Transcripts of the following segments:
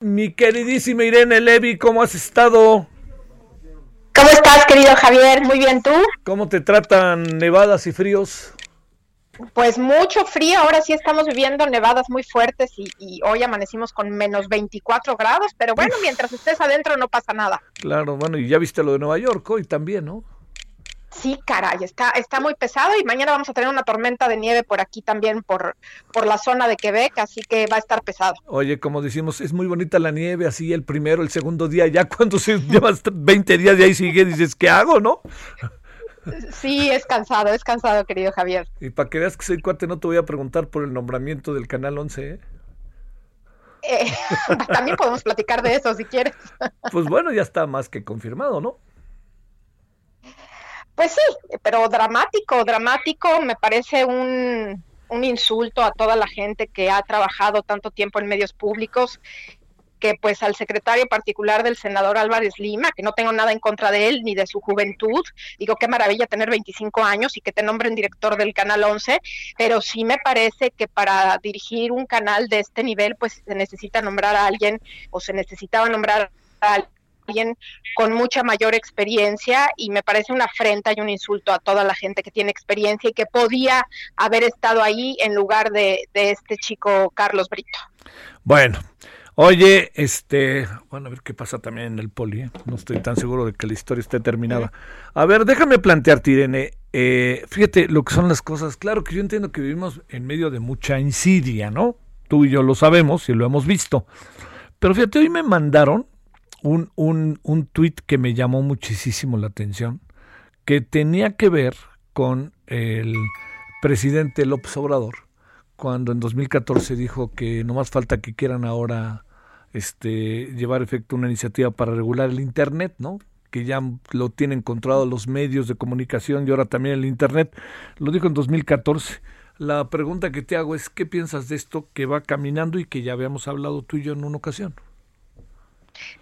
Mi queridísima Irene Levy, ¿cómo has estado? ¿Cómo estás, querido Javier? Muy bien, ¿tú? ¿Cómo te tratan nevadas y fríos? Pues mucho frío, ahora sí estamos viviendo nevadas muy fuertes y, hoy amanecimos con menos 24 grados, pero bueno, mientras estés adentro no pasa nada. Claro, bueno, y ya viste lo de Nueva York hoy también, ¿no? Sí, caray, está, está muy pesado y mañana vamos a tener una tormenta de nieve por aquí también, por, por la zona de Quebec, así que va a estar pesado. Oye, como decimos, es muy bonita la nieve, así el primero, el segundo día, ya cuando se llevas 20 días de ahí sigue, dices, ¿qué hago, no? Sí, es cansado, es cansado, querido Javier. Y para que veas que soy cuate, no te voy a preguntar por el nombramiento del Canal 11, ¿eh? eh también podemos platicar de eso si quieres. Pues bueno, ya está más que confirmado, ¿no? Pues sí, pero dramático, dramático, me parece un, un insulto a toda la gente que ha trabajado tanto tiempo en medios públicos que pues al secretario particular del senador Álvarez Lima, que no tengo nada en contra de él ni de su juventud, digo qué maravilla tener 25 años y que te nombren director del Canal 11, pero sí me parece que para dirigir un canal de este nivel pues se necesita nombrar a alguien o se necesitaba nombrar a alguien alguien con mucha mayor experiencia y me parece una afrenta y un insulto a toda la gente que tiene experiencia y que podía haber estado ahí en lugar de, este chico Carlos Brito. Bueno, Oye, este, bueno, a ver qué pasa también en el poli, ¿eh? no estoy tan seguro de que la historia esté terminada. A ver, déjame plantearte, Irene, eh, fíjate lo que son las cosas. Claro que yo entiendo que vivimos en medio de mucha insidia, ¿no? Tú y yo lo sabemos y lo hemos visto. Pero fíjate, hoy me mandaron un, un, un tuit que me llamó muchísimo la atención, que tenía que ver con el presidente López Obrador, cuando en 2014 dijo que no más falta que quieran ahora este, llevar efecto una iniciativa para regular el Internet, ¿no? que ya lo tienen controlado los medios de comunicación y ahora también el Internet. Lo dijo en 2014. La pregunta que te hago es, ¿qué piensas de esto que va caminando y que ya habíamos hablado tú y yo en una ocasión?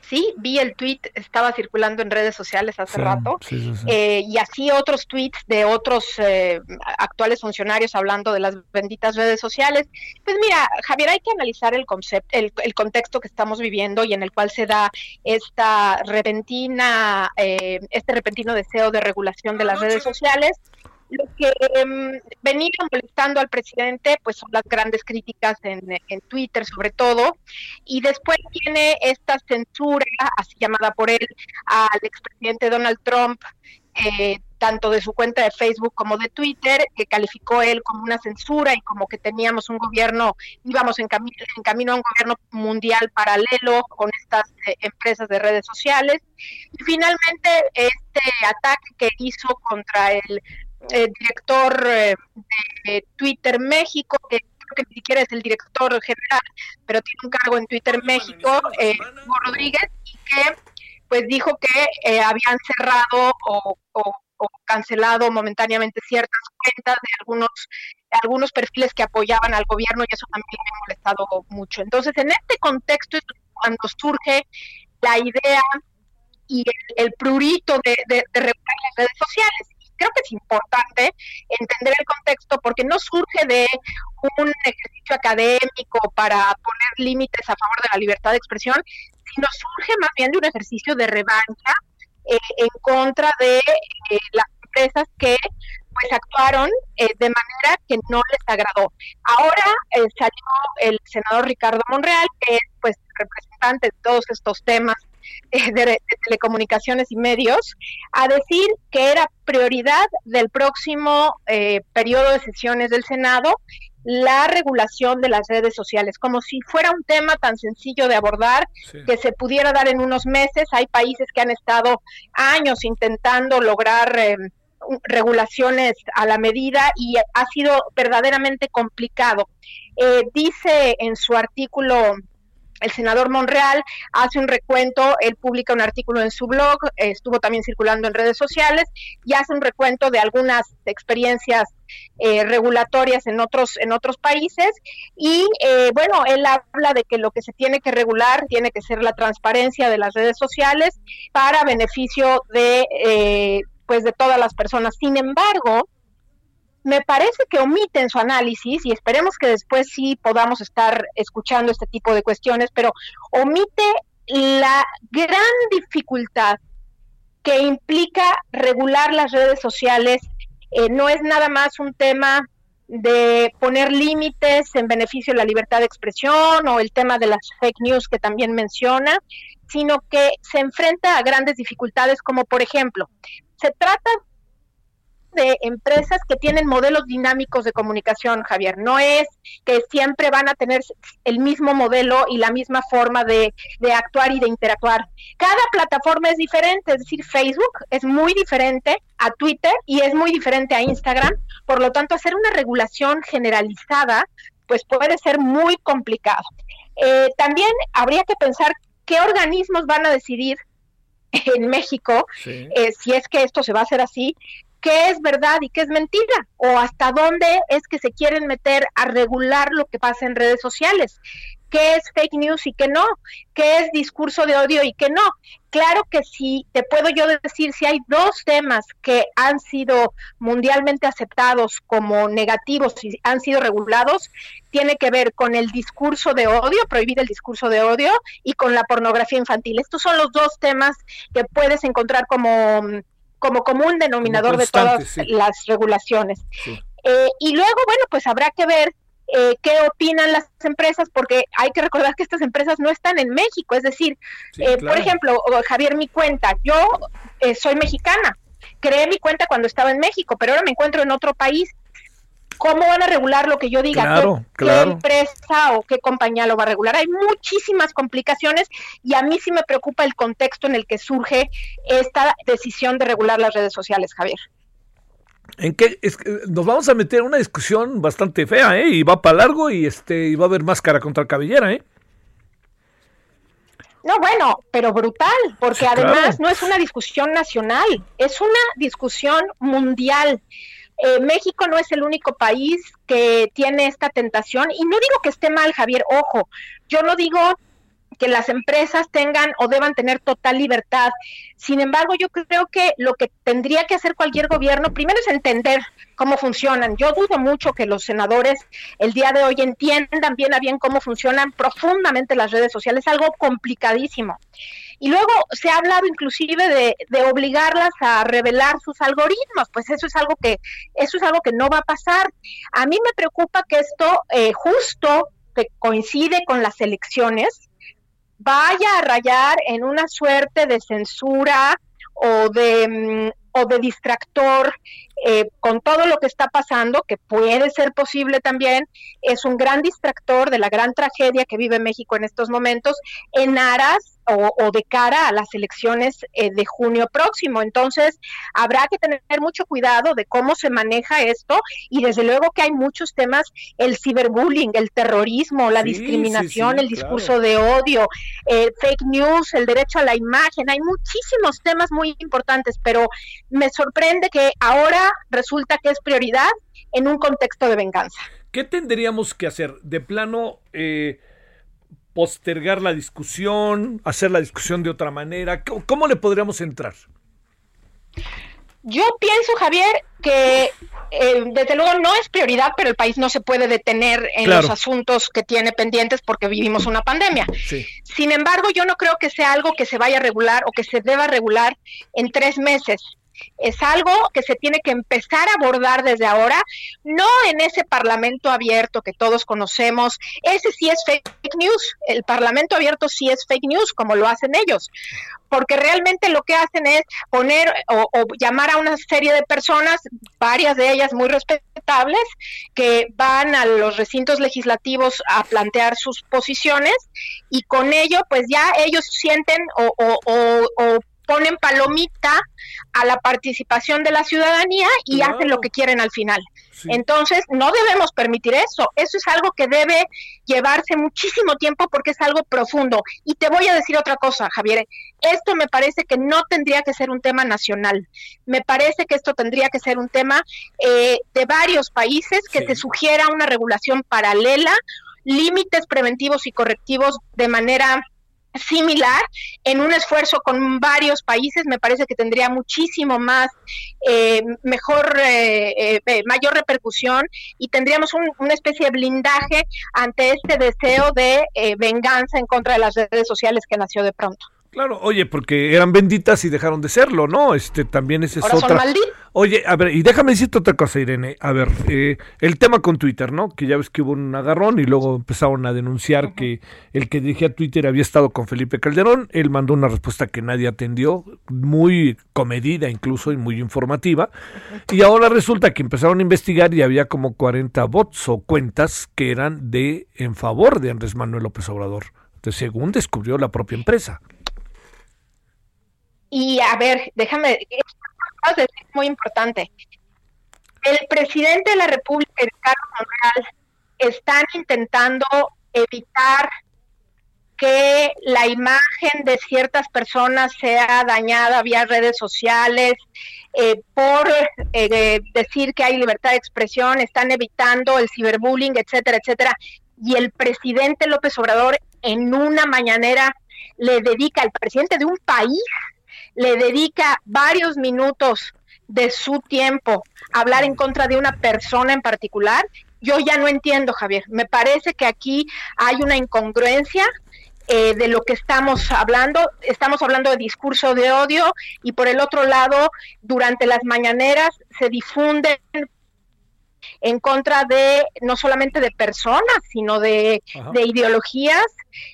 Sí, vi el tweet, estaba circulando en redes sociales hace rato, eh, y así otros tweets de otros eh, actuales funcionarios hablando de las benditas redes sociales. Pues mira, Javier, hay que analizar el concepto, el, contexto que estamos viviendo y en el cual se da esta repentina, eh, este repentino deseo de regulación de las redes sociales lo que um, venía molestando al presidente pues son las grandes críticas en, Twitter sobre todo y después tiene esta censura así llamada por él al expresidente Donald Trump eh, tanto de su cuenta de Facebook como de Twitter, que calificó él como una censura y como que teníamos un gobierno, íbamos en, camino en camino a un gobierno mundial paralelo con estas eh, empresas de redes sociales. Y finalmente, este ataque que hizo contra el eh, director eh, de Twitter México, que creo que ni siquiera es el director general, pero tiene un cargo en Twitter México, eh, Hugo Rodríguez, y que pues dijo que eh, habían cerrado o, cancelado momentáneamente ciertas cuentas de algunos algunos perfiles que apoyaban al gobierno y eso también me ha molestado mucho. Entonces, en este contexto es cuando surge la idea y el, prurito de, de, de regular las redes sociales creo que es importante entender el contexto porque no surge de un ejercicio académico para poner límites a favor de la libertad de expresión, sino surge más bien de un ejercicio de revancha eh, en contra de eh, las empresas que pues actuaron eh, de manera que no les agradó. Ahora salió el senador Ricardo Monreal, que es pues representante de todos estos temas eh, de, telecomunicaciones y medios a decir que era prioridad del próximo eh, periodo de sesiones del Senado la regulación de las redes sociales, como si fuera un tema tan sencillo de abordar que se pudiera dar en unos meses. Hay países que han estado años intentando lograr eh, regulaciones a la medida y ha sido verdaderamente complicado. Eh, dice en su artículo el senador Monreal hace un recuento, él publica un artículo en su blog, estuvo también circulando en redes sociales y hace un recuento de algunas experiencias eh, regulatorias en otros en otros países y eh, bueno él habla de que lo que se tiene que regular tiene que ser la transparencia de las redes sociales para beneficio de eh, pues de todas las personas. Sin embargo me parece que omite en su análisis, y esperemos que después sí podamos estar escuchando este tipo de cuestiones, pero omite la gran dificultad que implica regular las redes sociales. Eh, no es nada más un tema de poner límites en beneficio de la libertad de expresión o el tema de las fake news que también menciona, sino que se enfrenta a grandes dificultades como por ejemplo, se trata de empresas que tienen modelos dinámicos de comunicación, Javier. No es que siempre van a tener el mismo modelo y la misma forma de, de, actuar y de interactuar. Cada plataforma es diferente, es decir, Facebook es muy diferente a Twitter y es muy diferente a Instagram. Por lo tanto, hacer una regulación generalizada, pues puede ser muy complicado. Eh, también habría que pensar qué organismos van a decidir en México, eh, si es que esto se va a hacer así, qué es verdad y qué es mentira, o hasta dónde es que se quieren meter a regular lo que pasa en redes sociales, qué es fake news y qué no, qué es discurso de odio y qué no. Claro que sí, te puedo yo decir, si hay dos temas que han sido mundialmente aceptados como negativos y han sido regulados, tiene que ver con el discurso de odio, prohibir el discurso de odio, y con la pornografía infantil. Estos son los dos temas que puedes encontrar como como común denominador de todas las regulaciones. Eh, y luego, bueno, pues habrá que ver eh, qué opinan las empresas, porque hay que recordar que estas empresas no están en México. Es decir, eh, por ejemplo, Javier, mi cuenta, yo soy mexicana, creé mi cuenta cuando estaba en México, pero ahora me encuentro en otro país ¿Cómo van a regular lo que yo diga? ¿Qué, empresa o qué compañía lo va a regular? Hay muchísimas complicaciones y a mí sí me preocupa el contexto en el que surge esta decisión de regular las redes sociales, Javier. En qué nos vamos a meter en una discusión bastante fea, ¿eh? Y va para largo y este y va a haber máscara contra cabellera, ¿eh? No, bueno, pero brutal, porque además no es una discusión nacional, es una discusión mundial. Eh, México no es el único país que tiene esta tentación y no digo que esté mal, Javier, ojo, yo no digo que las empresas tengan o deban tener total libertad. Sin embargo, yo creo que lo que tendría que hacer cualquier gobierno primero es entender cómo funcionan. Yo dudo mucho que los senadores el día de hoy entiendan bien a bien cómo funcionan profundamente las redes sociales, algo complicadísimo. Y luego se ha hablado inclusive de, obligarlas a revelar sus algoritmos, pues eso es algo que eso es algo que no va a pasar. A mí me preocupa que esto eh, justo que coincide con las elecciones vaya a rayar en una suerte de censura o de mm, o de distractor eh, con todo lo que está pasando, que puede ser posible también, es un gran distractor de la gran tragedia que vive México en estos momentos, en aras o, de cara a las elecciones eh, de junio próximo. Entonces, habrá que tener mucho cuidado de cómo se maneja esto y desde luego que hay muchos temas, el ciberbullying, el terrorismo, la discriminación, el discurso de odio, eh, fake news, el derecho a la imagen, hay muchísimos temas muy importantes, pero me sorprende que ahora resulta que es prioridad en un contexto de venganza. ¿Qué tendríamos que hacer? De plano... Eh postergar la discusión, hacer la discusión de otra manera? ¿Cómo, le podríamos entrar? Yo pienso, Javier, que eh, desde luego no es prioridad, pero el país no se puede detener en los asuntos que tiene pendientes porque vivimos una pandemia. Sin embargo, yo no creo que sea algo que se vaya a regular o que se deba regular en tres meses es algo que se tiene que empezar a abordar desde ahora, no en ese parlamento abierto que todos conocemos, ese sí es fake news, el parlamento abierto sí es fake news, como lo hacen ellos, porque realmente lo que hacen es poner o, llamar a una serie de personas, varias de ellas muy respetables, que van a los recintos legislativos a plantear sus posiciones y con ello pues ya ellos sienten o, o ponen palomita a la participación de la ciudadanía y hacen lo que quieren al final. Entonces, no debemos permitir eso. Eso es algo que debe llevarse muchísimo tiempo porque es algo profundo. Y te voy a decir otra cosa, Javier. Esto me parece que no tendría que ser un tema nacional. Me parece que esto tendría que ser un tema eh, de varios países que se sugiera una regulación paralela, límites preventivos y correctivos de manera similar en un esfuerzo con varios países me parece que tendría muchísimo más eh, mejor eh, eh, mayor repercusión y tendríamos una especie de blindaje ante este deseo de venganza en contra de las redes sociales que nació de pronto Claro, oye, porque eran benditas y dejaron de serlo, ¿no? Este también ese es otra. Oye, a ver, y déjame decirte otra cosa, Irene. A ver, eh, el tema con Twitter, ¿no? Que ya ves que hubo un agarrón y luego empezaron a denunciar que el que dirigía Twitter había estado con Felipe Calderón. Él mandó una respuesta que nadie atendió, muy comedida incluso y muy informativa. Y ahora resulta que empezaron a investigar y había como 40 bots o cuentas que eran de en favor de Andrés Manuel López Obrador. Según descubrió la propia empresa. Y a ver, déjame, es muy importante. El presidente de la República, Ricardo Monreal, están intentando evitar que la imagen de ciertas personas sea dañada vía redes sociales, eh, por eh, decir que hay libertad de expresión, están evitando el ciberbullying, etcétera, etcétera. Y el presidente López Obrador en una mañanera le dedica al presidente de un país le dedica varios minutos de su tiempo a hablar en contra de una persona en particular, yo ya no entiendo, Javier. Me parece que aquí hay una incongruencia eh, de lo que estamos hablando. Estamos hablando de discurso de odio y por el otro lado, durante las mañaneras se difunden en contra de no solamente de personas, sino de, de ideologías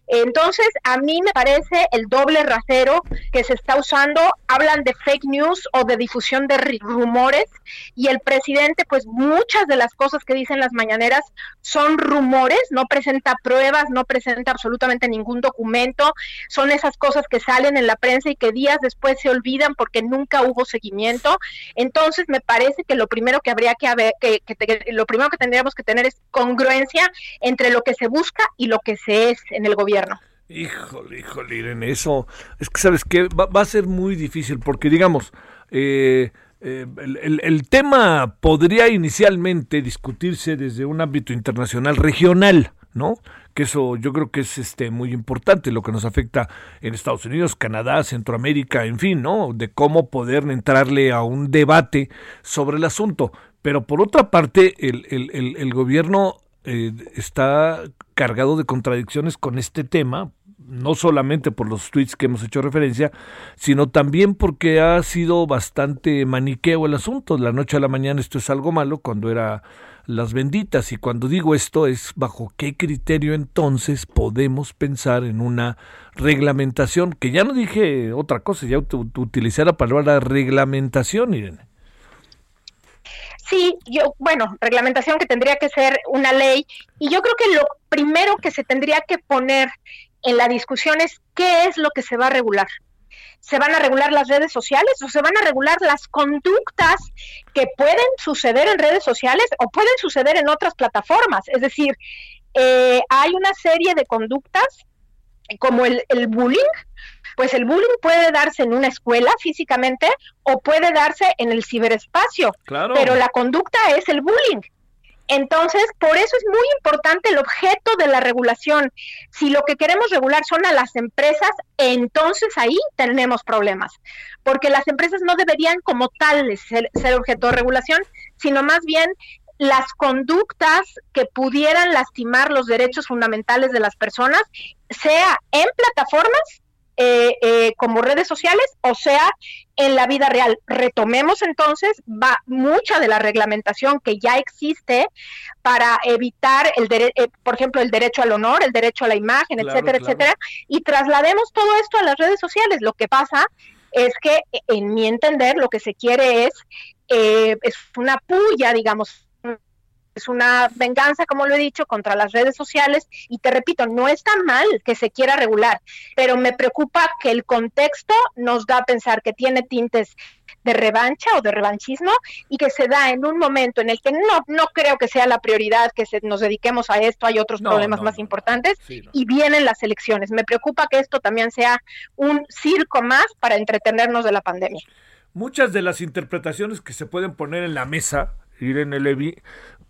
entonces, a mí me parece el doble rasero que se está usando. Hablan de fake news o de difusión de rumores y el presidente, pues muchas de las cosas que dicen las mañaneras son rumores, no presenta pruebas, no presenta absolutamente ningún documento. Son esas cosas que salen en la prensa y que días después se olvidan porque nunca hubo seguimiento. Entonces, me parece que lo primero que habría que haber, que, lo primero que tendríamos que tener es congruencia entre lo que se busca y lo que se es en el gobierno. Híjole, híjole, Irene, eso es que sabes que va, a ser muy difícil porque digamos, eh, eh, el, tema podría inicialmente discutirse desde un ámbito internacional regional, ¿no? Que eso yo creo que es este muy importante, lo que nos afecta en Estados Unidos, Canadá, Centroamérica, en fin, ¿no? De cómo poder entrarle a un debate sobre el asunto. Pero por otra parte, el, el, el gobierno eh, está cargado de contradicciones con este tema, no solamente por los tweets que hemos hecho referencia, sino también porque ha sido bastante maniqueo el asunto. La noche a la mañana esto es algo malo cuando era las benditas. Y cuando digo esto es bajo qué criterio entonces podemos pensar en una reglamentación, que ya no dije otra cosa, ya utilicé la palabra reglamentación, Irene. Sí, yo, bueno, reglamentación que tendría que ser una ley y yo creo que lo primero que se tendría que poner en la discusión es qué es lo que se va a regular. ¿Se van a regular las redes sociales o se van a regular las conductas que pueden suceder en redes sociales o pueden suceder en otras plataformas? Es decir, eh, hay una serie de conductas como el, el bullying, pues el bullying puede darse en una escuela físicamente o puede darse en el ciberespacio, pero la conducta es el bullying. Entonces, por eso es muy importante el objeto de la regulación. Si lo que queremos regular son a las empresas, entonces ahí tenemos problemas, porque las empresas no deberían como tales ser, ser objeto de regulación, sino más bien las conductas que pudieran lastimar los derechos fundamentales de las personas, sea en plataformas eh, eh, como redes sociales, o sea, en la vida real. Retomemos entonces va mucha de la reglamentación que ya existe para evitar el eh, por ejemplo, el derecho al honor, el derecho a la imagen, etcétera, etcétera, y traslademos todo esto a las redes sociales. Lo que pasa es que, en mi entender, lo que se quiere es es una puya, digamos, es una venganza, como lo he dicho, contra las redes sociales y te repito, no está mal que se quiera regular, pero me preocupa que el contexto nos da a pensar que tiene tintes de revancha o de revanchismo y que se da en un momento en el que no, no creo que sea la prioridad que se, nos dediquemos a esto, hay otros problemas más importantes y vienen las elecciones. Me preocupa que esto también sea un circo más para entretenernos de la pandemia. Muchas de las interpretaciones que se pueden poner en la mesa, Irene Levy,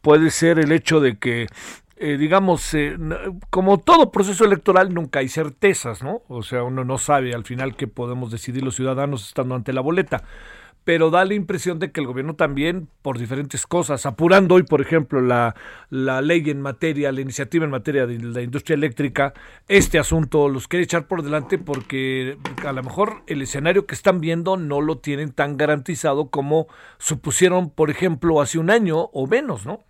puede ser el hecho de que eh, digamos, eh, como todo proceso electoral, nunca hay certezas, ¿no? O sea, uno no sabe al final qué podemos decidir los ciudadanos estando ante la boleta pero da la impresión de que el gobierno también, por diferentes cosas, apurando hoy, por ejemplo, la, la ley en materia, la iniciativa en materia de la industria eléctrica, este asunto los quiere echar por delante porque a lo mejor el escenario que están viendo no lo tienen tan garantizado como supusieron, por ejemplo, hace un año o menos, ¿no?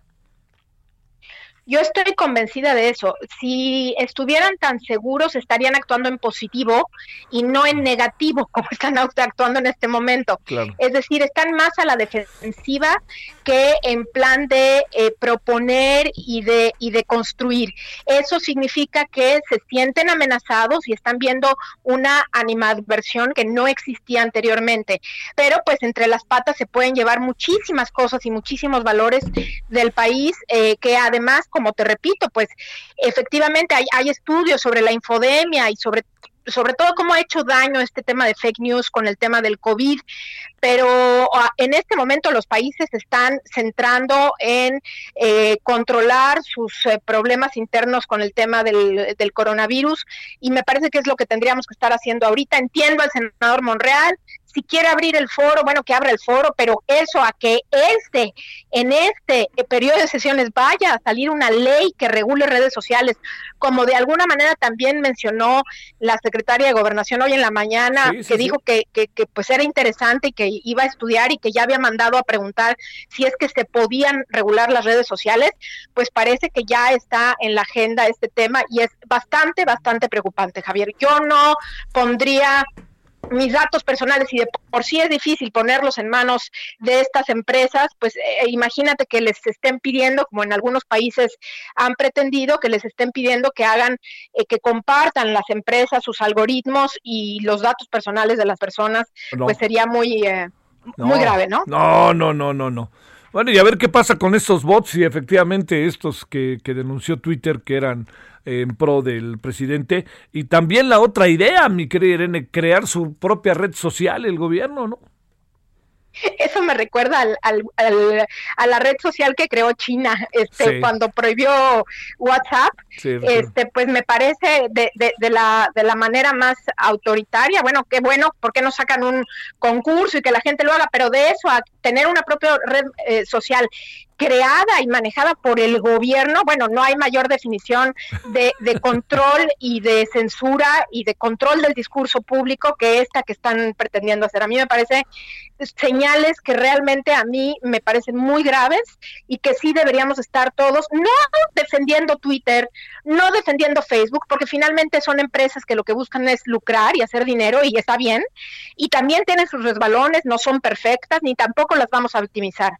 Yo estoy convencida de eso. Si estuvieran tan seguros, estarían actuando en positivo y no en negativo, como están actuando en este momento. Es decir, están más a la defensiva que en plan de eh, proponer y de, y de construir. Eso significa que se sienten amenazados y están viendo una animadversión que no existía anteriormente. Pero pues entre las patas se pueden llevar muchísimas cosas y muchísimos valores del país eh, que además como te repito, pues efectivamente hay, hay estudios sobre la infodemia y sobre sobre todo cómo ha hecho daño este tema de fake news con el tema del COVID, pero ah, en este momento los países están centrando en eh, controlar sus eh, problemas internos con el tema del, del, coronavirus y me parece que es lo que tendríamos que estar haciendo ahorita. Entiendo al senador Monreal, si quiere abrir el foro, bueno, que abra el foro, pero eso a que este, en este periodo de sesiones vaya a salir una ley que regule redes sociales, como de alguna manera también mencionó la secretaria de Gobernación hoy en la mañana, que dijo que, que, que pues era interesante y que iba a estudiar y que ya había mandado a preguntar si es que se podían regular las redes sociales, pues parece que ya está en la agenda este tema y es bastante, bastante preocupante, Javier. Yo no pondría mis datos personales y de por sí es difícil ponerlos en manos de estas empresas, pues eh, imagínate que les estén pidiendo, como en algunos países han pretendido, que les estén pidiendo que hagan, eh, que compartan las empresas sus algoritmos y los datos personales de las personas, pues sería muy, eh, muy grave, ¿no? No, no, no, no, no. Bueno, y a ver qué pasa con estos bots y efectivamente estos que, que denunció Twitter que eran en pro del presidente. Y también la otra idea, mi querida Irene, crear su propia red social, el gobierno, ¿no? Eso me recuerda al, al, a la red social que creó China este, cuando prohibió WhatsApp. este, pues me parece de, de, de, la, de la manera más autoritaria. Bueno, qué bueno, ¿por qué no sacan un concurso y que la gente lo haga? Pero de eso a tener una propia red eh, social creada y manejada por el gobierno, bueno, no hay mayor definición de, de, control y de censura y de control del discurso público que esta que están pretendiendo hacer. A mí me parece señales que realmente a mí me parecen muy graves y que sí deberíamos estar todos, no defendiendo Twitter, no defendiendo Facebook, porque finalmente son empresas que lo que buscan es lucrar y hacer dinero y está bien, y también tienen sus resbalones, no son perfectas, ni tampoco las vamos a optimizar.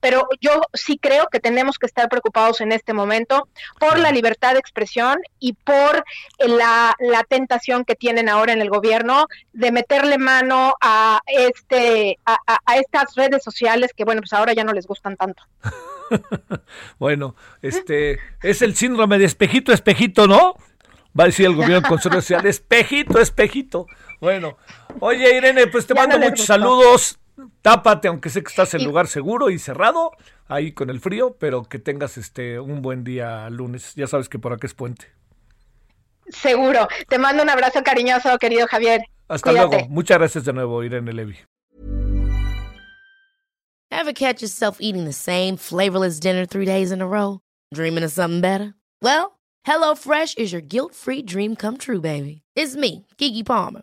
Pero yo sí creo que tenemos que estar preocupados en este momento por la libertad de expresión y por la, la tentación que tienen ahora en el gobierno de meterle mano a este a, a, estas redes sociales que bueno pues ahora ya no les gustan tanto. bueno, este es el síndrome de espejito, espejito, ¿no? Va a decir el gobierno con su social, espejito, espejito. Bueno, oye Irene, pues te mando muchos saludos. Tápate, aunque sé que estás en lugar seguro y cerrado, ahí con el frío, pero que tengas este un buen día lunes. Ya sabes que por acá es puente. Seguro. Te mando un abrazo cariñoso, querido Javier. Hasta luego. Muchas gracias de nuevo, Irene Levy. Ever catch yourself eating the same flavorless dinner three days in a row? Dreaming of something better? Well, HelloFresh is your guilt-free dream come true, baby. It's me, Kiki Palmer.